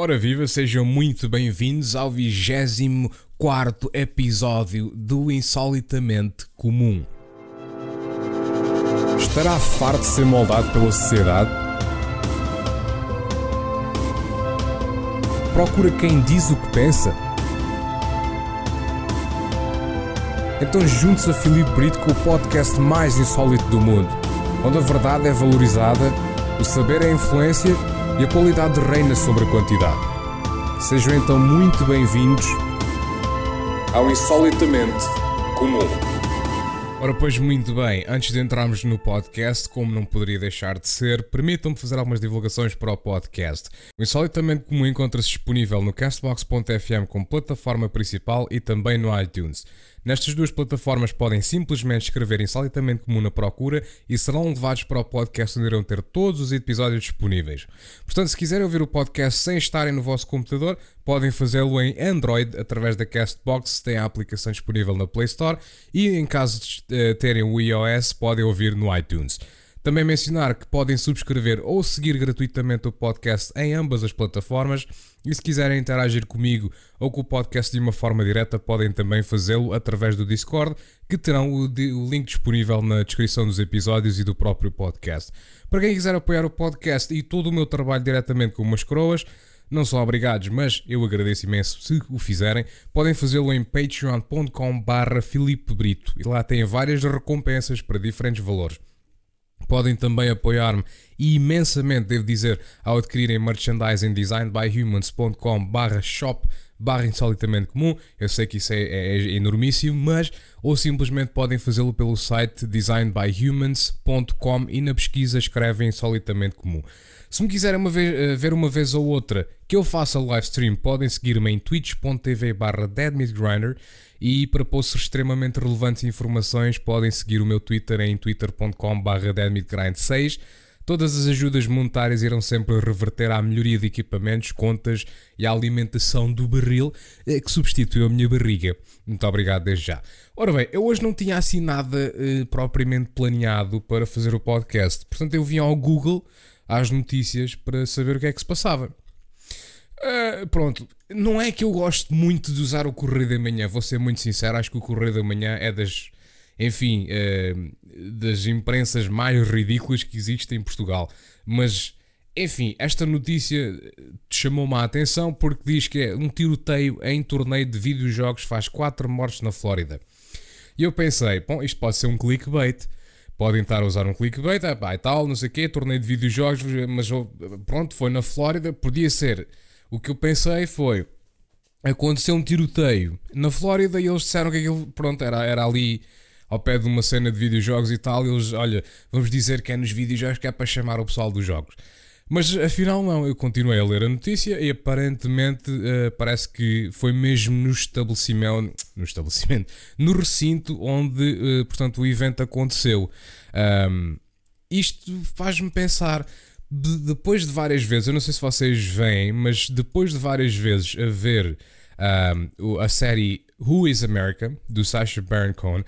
Ora viva, sejam muito bem-vindos ao 24 episódio do Insolitamente Comum. Estará farto de ser moldado pela sociedade? Procura quem diz o que pensa? Então junte-se a Filipe Brito com o podcast mais insólito do mundo, onde a verdade é valorizada, o saber é influência e a qualidade reina sobre a quantidade. Sejam então muito bem-vindos ao Insolitamente Comum. Ora, pois muito bem, antes de entrarmos no podcast, como não poderia deixar de ser, permitam-me fazer algumas divulgações para o podcast. O Insolitamente Comum encontra-se disponível no Castbox.fm como plataforma principal e também no iTunes. Nestas duas plataformas podem simplesmente escrever Insolitamente Comum na procura e serão levados para o podcast onde irão ter todos os episódios disponíveis. Portanto, se quiserem ouvir o podcast sem estarem no vosso computador, podem fazê-lo em Android através da Castbox, tem a aplicação disponível na Play Store e em caso de uh, terem o iOS, podem ouvir no iTunes. Também mencionar que podem subscrever ou seguir gratuitamente o podcast em ambas as plataformas e se quiserem interagir comigo ou com o podcast de uma forma direta, podem também fazê-lo através do Discord, que terão o, o, link disponível na descrição dos episódios e do próprio podcast. Para quem quiser apoiar o podcast e todo o meu trabalho diretamente com umas croas, não são obrigados, mas eu agradeço imenso se o fizerem. Podem fazê-lo em patreon.com barra Brito e lá têm várias recompensas para diferentes valores. Podem também apoiar-me imensamente, devo dizer, ao adquirirem merchandising designedbyhumans.com barra shop barra insolitamente comum. Eu sei que isso é, é, é enormíssimo, mas ou simplesmente podem fazê-lo pelo site designedbyhumans.com e na pesquisa escrevem insolitamente comum. Se me quiserem uma vez, uh, ver uma vez ou outra que eu faça live stream, podem seguir-me em twitch.tv barra deadmeatgrinder e para posts extremamente relevantes e informações podem seguir o meu Twitter em twitter.com barra deadmeatgrind6 Todas as ajudas monetárias irão sempre reverter à melhoria de equipamentos, contas e à alimentação do barril eh, que substituiu a minha barriga. Muito obrigado desde já. Ora bem, eu hoje não tinha assim nada uh, propriamente planeado para fazer o podcast, portanto eu vim ao Google às notícias para saber o que é que se passava. Uh, pronto, não é que eu gosto muito de usar o Correio da Manhã, vou ser muito sincero, acho que o Correio da Manhã é das, enfim, uh, das imprensas mais ridículas que existem em Portugal. Mas, enfim, esta notícia chamou-me a atenção porque diz que é um tiroteio em torneio de videojogos faz 4 mortes na Flórida. E eu pensei, bom, isto pode ser um clickbait podem estar a usar um clickbait, é pá, e tal, não sei o quê, torneio de videojogos, mas pronto, foi na Flórida, podia ser. O que eu pensei foi, aconteceu um tiroteio na Flórida e eles disseram que aquilo, pronto, era, era ali ao pé de uma cena de videojogos e tal, e eles, olha, vamos dizer que é nos videojogos que é para chamar o pessoal dos jogos. Mas afinal não, eu continuei a ler a notícia e aparentemente uh, parece que foi mesmo no estabelecimento, no estabelecimento, no recinto onde, uh, portanto, o evento aconteceu. Um, isto faz-me pensar, de, depois de várias vezes, eu não sei se vocês veem, mas depois de várias vezes a ver um, a série Who is America, do Sacha Baron Cohen,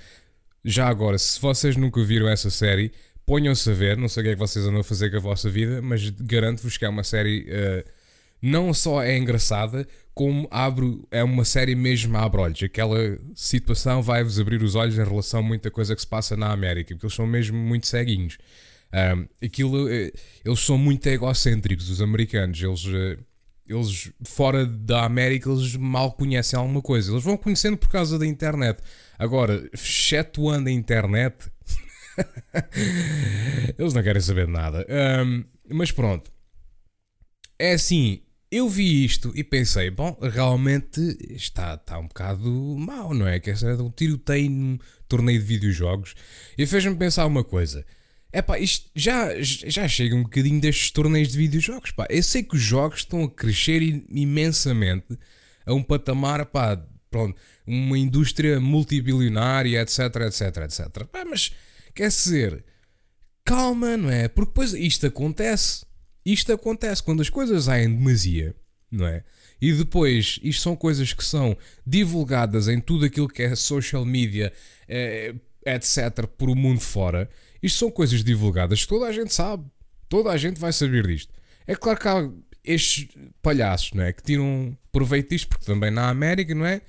já agora, se vocês nunca viram essa série, ponham-se a ver, não sei o que é que vocês andam a fazer com a vossa vida, mas garanto-vos que é uma série uh, não só é engraçada, como abre, é uma série mesmo abre olhos. Aquela situação vai-vos abrir os olhos em relação a muita coisa que se passa na América, porque eles são mesmo muito ceguinhos. Um, aquilo, uh, eles são muito egocêntricos, os americanos. Eles, uh, eles, fora da América, eles mal conhecem alguma coisa. Eles vão conhecendo por causa da internet. Agora, excetuando a internet, Eles não querem saber de nada. Um, mas pronto. É assim, eu vi isto e pensei, bom, realmente está, está um bocado mau, não é? Que é um tiroteio num torneio de videojogos. E fez-me pensar uma coisa. É pá, isto já, já chega um bocadinho destes torneios de videojogos, pá. Eu sei que os jogos estão a crescer imensamente a um patamar, pá, pronto, uma indústria multibilionária, etc, etc, etc. Pá, mas Quer dizer, calma, não é? Porque depois isto acontece. Isto acontece quando as coisas saem demasia, não é? E depois, isto são coisas que são divulgadas em tudo aquilo que é social media, é, etc., por o mundo fora. Isto são coisas divulgadas que toda a gente sabe. Toda a gente vai saber disto. É claro que há, estes palhaços, não é? Que tiram proveito disto, porque também na América, não é?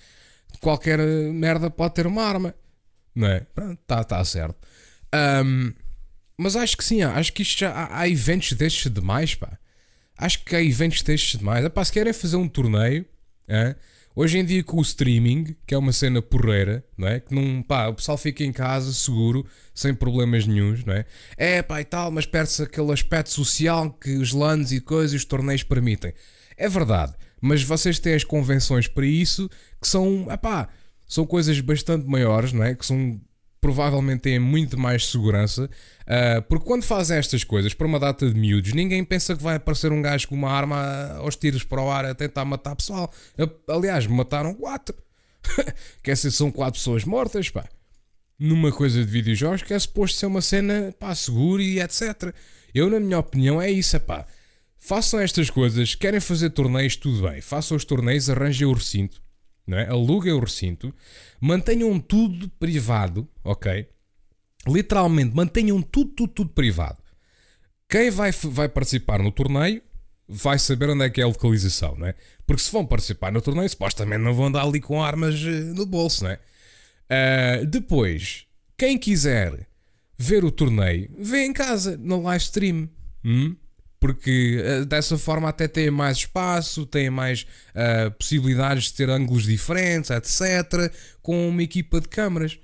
Qualquer merda pode ter uma arma, não é? Está tá certo. Um, mas acho que sim, acho que isto já há, há eventos destes demais, pá. Acho que há eventos destes demais. Epá, se querem fazer um torneio, é? hoje em dia com o streaming, que é uma cena porreira, não é? Que não, pá, o pessoal fica em casa seguro, sem problemas nenhums, não é? É pá e tal, mas perde-se aquele aspecto social que os LANs e coisas os torneios permitem. É verdade, mas vocês têm as convenções para isso que são, epá, são coisas bastante maiores, não é? Que são provavelmente têm muito mais segurança, uh, porque quando fazem estas coisas para uma data de miúdos, ninguém pensa que vai aparecer um gajo com uma arma aos tiros para o ar a tentar matar pessoal. Aliás, mataram quatro. Quer dizer, são quatro pessoas mortas, pá. Numa coisa de videojogos que é suposto ser uma cena, pá, segura e etc. Eu, na minha opinião, é isso, pá. Façam estas coisas, querem fazer torneios, tudo bem. Façam os torneios, arranjem o recinto não é? aluguem o recinto, mantenham tudo privado, ok? Literalmente, mantenham tudo, tudo, tudo privado. Quem vai, vai participar no torneio vai saber onde é que é a localização, não é? Porque se vão participar no torneio, supostamente não vão andar ali com armas eh, no bolso, não é? Uh, depois, quem quiser ver o torneio, vê em casa, no live stream. Hum? Porque uh, dessa forma até tem mais espaço, tem mais uh, possibilidades de ter ângulos diferentes, etc. Com uma equipa de câmaras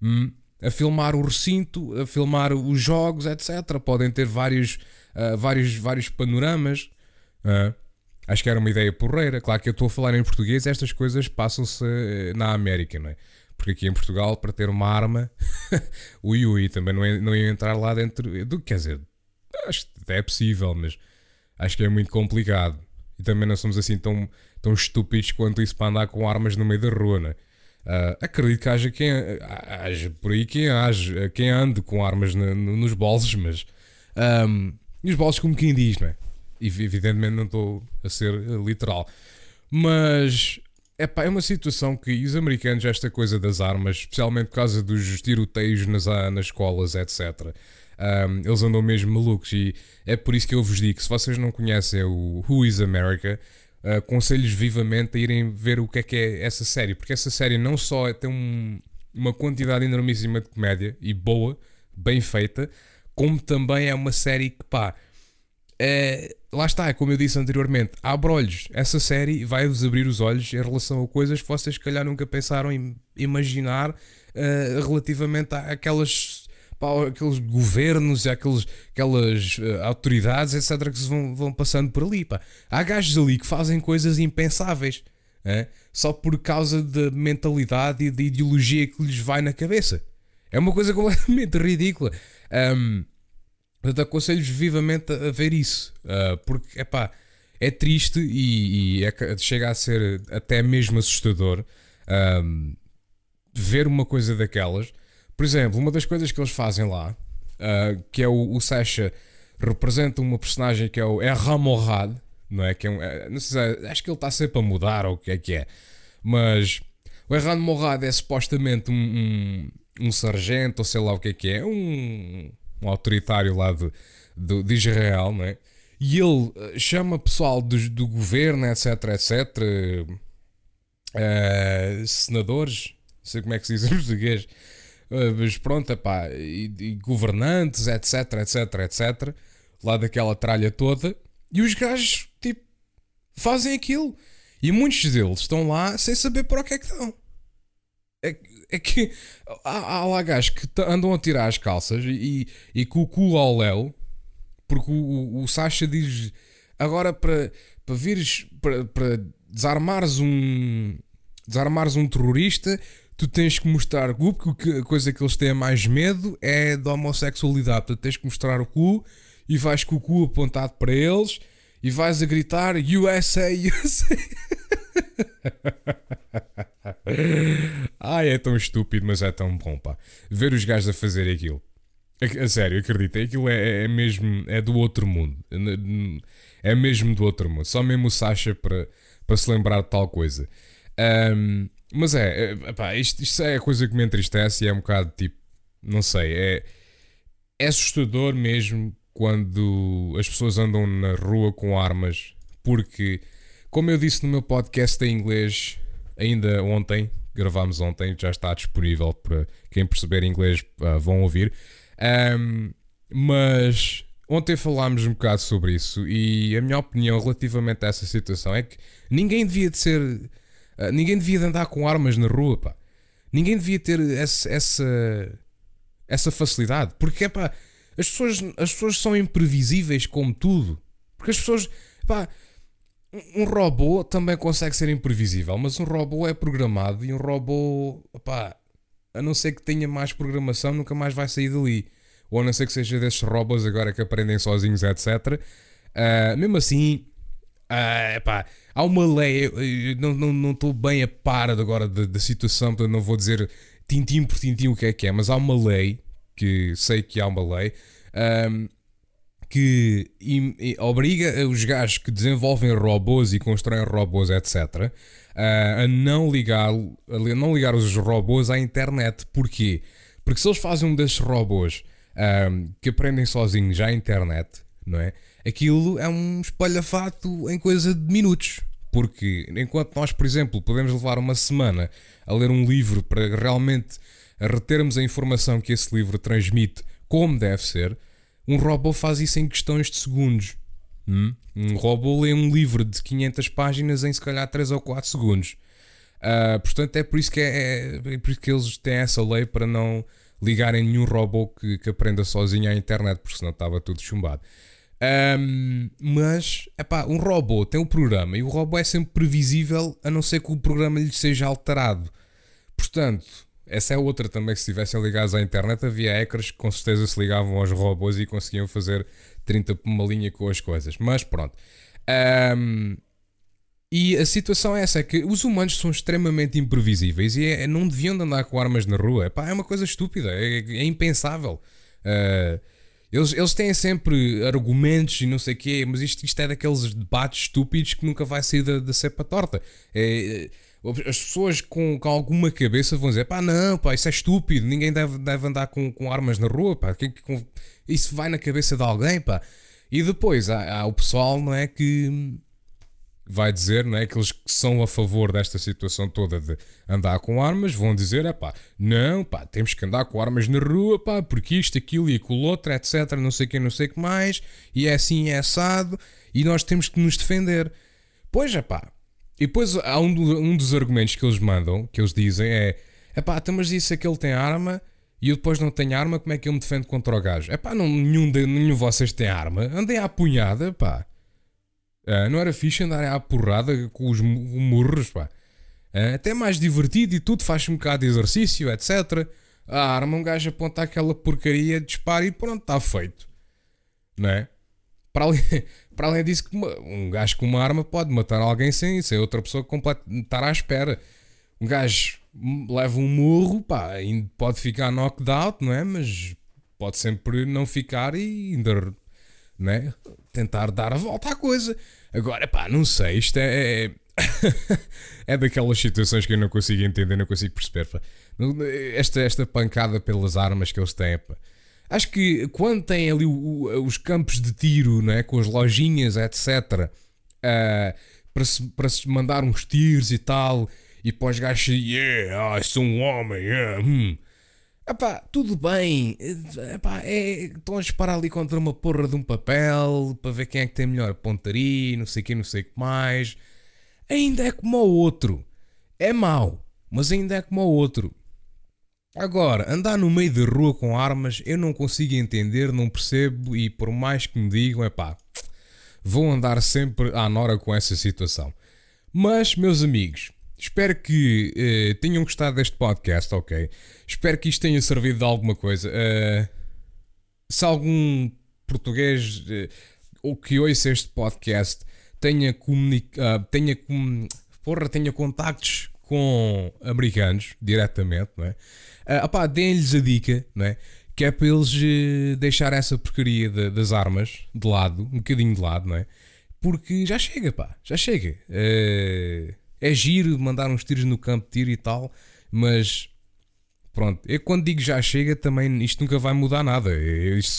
hum, a filmar o recinto, a filmar os jogos, etc. Podem ter vários, uh, vários, vários panoramas. acho que era uma ideia porreira. Claro que eu estou a falar em português, estas coisas passam-se na América, não é? Porque aqui em Portugal, para ter uma arma, ui ui, também não ia, não ia entrar lá dentro. Do, quer dizer, acho que é possível, mas acho que é muito complicado. E também não somos assim tão, tão estúpidos quanto isso para andar com armas no meio da rua, né? Uh, acredito que haja quem haja por aí quem haja, quem ande com armas no, no, nos bolsos, mas um, nos bolsos como quem diz, não é? Evidentemente não estou a ser literal. Mas epá, é uma situação que os americanos, esta coisa das armas, especialmente por causa dos tiroteios nas, nas escolas, etc. Um, eles andam mesmo malucos e é por isso que eu vos digo: se vocês não conhecem o Who is America, aconselho-vos vivamente a irem ver o que é que é essa série, porque essa série não só tem um, uma quantidade enormíssima de comédia e boa, bem feita, como também é uma série que pá. É, lá está, como eu disse anteriormente, abre olhos. Essa série vai-vos abrir os olhos em relação a coisas que vocês, se calhar, nunca pensaram em imaginar uh, relativamente àquelas pá, aqueles governos aqueles, aquelas uh, autoridades, etc., que se vão, vão passando por ali. Pá. Há gajos ali que fazem coisas impensáveis é? só por causa da mentalidade e da ideologia que lhes vai na cabeça. É uma coisa completamente ridícula. Um, portanto, aconselho-vos vivamente a, ver isso, uh, porque epá, é triste e, e é, chega a ser até mesmo assustador um, ver uma coisa daquelas por exemplo, uma das coisas que eles fazem lá, uh, que é o, o Sasha representa uma personagem que é o Erra Morrad, não é? Que é um, é, não sei se é, acho que ele está sempre a mudar ou o que é que é, mas o Erran Morrad é supostamente um, um, um, sargento ou sei lá o que é que é, um, um autoritário lá de, de, de, Israel, não é? E ele ah, chama pessoal do, do governo, etc, etc, uh, senadores, não sei como é que se diz em português, mas pronto, epá, e, e governantes, etc, etc, etc, lá daquela tralha toda, e os gajos, tipo, fazem aquilo. E muitos deles estão lá sem saber para o que é que estão. É, é que há, há, lá gajos que andam a tirar as calças e, e com o cu ao léu, porque o, o, o Sasha diz agora para, para vires, para, para desarmares um desarmares um terrorista, tu tens que mostrar o cu, porque a coisa que eles têm mais medo é da homossexualidade. Portanto, tens que mostrar o cu e vais com o cu apontado para eles e vais a gritar USA, USA. Ai, é tão estúpido, mas é tão bom, pá. Ver os gajos a fazer aquilo. A, a sério, acredita, aquilo é, é mesmo, é do outro mundo. É mesmo do outro mundo. Só mesmo o Sasha para, para se lembrar de tal coisa. Um, mas é, é isto, isto é a coisa que me entristece e é um bocado tipo, não sei, é, é assustador mesmo quando as pessoas andam na rua com armas porque, como eu disse no meu podcast em inglês, ainda ontem, gravámos ontem, já está disponível para quem perceber inglês uh, vão ouvir. Um, mas ontem falámos um bocado sobre isso e a minha opinião relativamente a essa situação é que ninguém devia de ser. Uh, ninguém devia de andar com armas na rua, pá. Ninguém devia ter essa, essa, essa facilidade. Porque, pá, as pessoas, as pessoas são imprevisíveis como tudo. Porque as pessoas, pá, um robô também consegue ser imprevisível, mas um robô é programado e um robô, pá, a não ser que tenha mais programação, nunca mais vai sair dali. Ou a não ser que seja desses robôs agora que aprendem sozinhos, etc. Uh, ah, mesmo assim, uh, pá, há uma lei, eu não estou não, não bem a par agora da, situação, portanto não vou dizer tintim por tintim o que é que é, mas há uma lei, que sei que há uma lei, um, que obriga os gajos que desenvolvem robôs e constroem robôs, etc., a não ligar, a não ligar os robôs à internet. Porquê? Porque se eles fazem um desses robôs um, que aprendem sozinhos à internet, não é? Aquilo é um espalhafato em coisa de minutos. Porque enquanto nós, por exemplo, podemos levar uma semana a ler um livro para realmente retermos a informação que esse livro transmite como deve ser, um robô faz isso em questões de segundos. Hum? Um robô lê um livro de 500 páginas em se calhar 3 ou 4 segundos. Uh, portanto, é por, isso que é, é, é, por isso que eles têm essa lei para não ligarem nenhum robô que, que aprenda sozinho à internet, porque senão estava tudo chumbado. Um, mas, epá, um robô tem um programa e o robô é sempre previsível a não ser que o programa lhe seja alterado. Portanto, essa é outra também, se estivessem ligados à internet, havia hackers que com certeza se ligavam aos robôs e conseguiam fazer 30 por uma linha com as coisas. Mas pronto. Um, e a situação é essa: é que os humanos são extremamente imprevisíveis e é, não deviam andar com armas na rua. Epá, é uma coisa estúpida, é, é impensável. Uh, eles, eles têm sempre argumentos e não sei o quê, mas isto, isto é daqueles debates estúpidos que nunca vai sair da, da cepa torta. É, as pessoas com, com alguma cabeça vão dizer: pá, não, pá, isso é estúpido, ninguém deve, deve andar com, com armas na rua, pá, que, com, isso vai na cabeça de alguém, pá. E depois há, há, o pessoal, não é, que vai dizer, não é, aqueles que são a favor desta situação toda de andar com armas, vão dizer: é pá, não, pá, temos que andar com armas na rua, pá, porque isto, aquilo e aquilo outro, etc, não sei o que, não sei que mais, e é assim, é assado, e nós temos que nos defender. Pois é pá, e depois há um, um dos argumentos que eles mandam, que eles dizem é: é pá, então, mas disse que ele tem arma e eu depois não tenho arma, como é que eu me defendo contra o gajo? É pá, não, nenhum de vocês tem arma, andem à punhada, pá. Ah, não era fixe andarem à porrada com os murros, pá. Ah, até mais divertido e tudo, faz um bocado de exercício, etc. A arma, um gajo aponta aquela porcaria, dispara e pronto, está feito. Não é? Para além, para além disso, um gajo com uma arma pode matar alguém sem, sem outra pessoa complet, estar à espera. Um gajo leva um murro, pá, pode ficar knocked out, não é? Mas pode sempre não ficar e ainda não é? tentar dar a volta à coisa. Agora, pá, não sei, isto é. É, é daquelas situações que eu não consigo entender, não consigo perceber. Pá. Esta, esta pancada pelas armas que eles têm, pá. Acho que quando tem ali o, o, os campos de tiro, não é? com as lojinhas, etc., uh, ah, para, se, para se mandar uns tiros e tal, e para os gajos, yeah, sou um homem, yeah, hum. Epá, tudo bem, Epá, é, estão a disparar ali contra uma porra de um papel para ver quem é que tem melhor pontaria, não sei o que, não sei o que mais. Ainda é como o outro. É mau, mas ainda é como o outro. Agora, andar no meio da rua com armas, eu não consigo entender, não percebo e por mais que me digam, é pá, vou andar sempre à nora com essa situação. Mas, meus amigos, espero que eh, tenham gostado deste podcast, ok? Espero que isto tenha servido de alguma coisa. Uh, se algum português uh, ou que ouça este podcast tenha, comunica, uh, tenha, com, porra, tenha contactos com americanos diretamente, não é? Uh, opá, deem-lhes a dica, não é? Que é para eles uh, deixar essa porcaria de, das armas de lado, um bocadinho de lado, não é? Porque já chega, pá, já chega. Uh, é giro mandar uns tiros no campo de tiro e tal, mas pronto, eu quando digo já chega, também isto nunca vai mudar nada.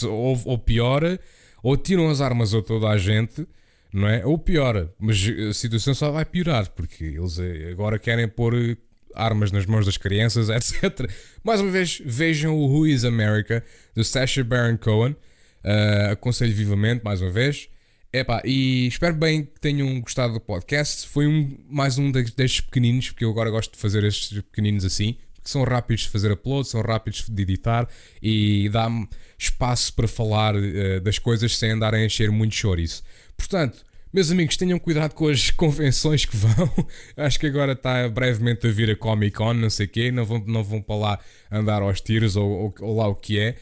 Ou, ou piora, ou tiram as armas a toda a gente, não é? Ou pior, mas a situação só vai piorar, porque eles eh, agora querem pôr eh, armas nas mãos das crianças, etc. Mais uma vez, vejam o Who is America, do Sacha Baron Cohen. Uh, aconselho vivamente, mais uma vez. Epá, e espero bem que tenham gostado do podcast. Foi um, mais um destes pequeninos, porque eu agora gosto de fazer estes pequeninos assim, porque são rápidos de fazer upload, são rápidos de editar e dá-me espaço para falar uh, das coisas sem andar a encher muito chouriço. Portanto, meus amigos, tenham cuidado com as convenções que vão. Acho que agora está brevemente a vir a Comic Con, não sei o quê. Não vão, não vão para lá andar aos tiros ou, ou, ou lá o que é.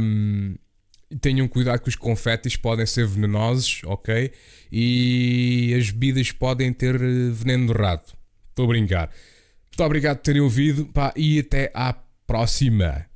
Um, tenham cuidado que os confetes podem ser venenosos, ok? E as bebidas podem ter eh, veneno de rato. Estou a brincar. Muito obrigado por terem ouvido pá, e até à próxima.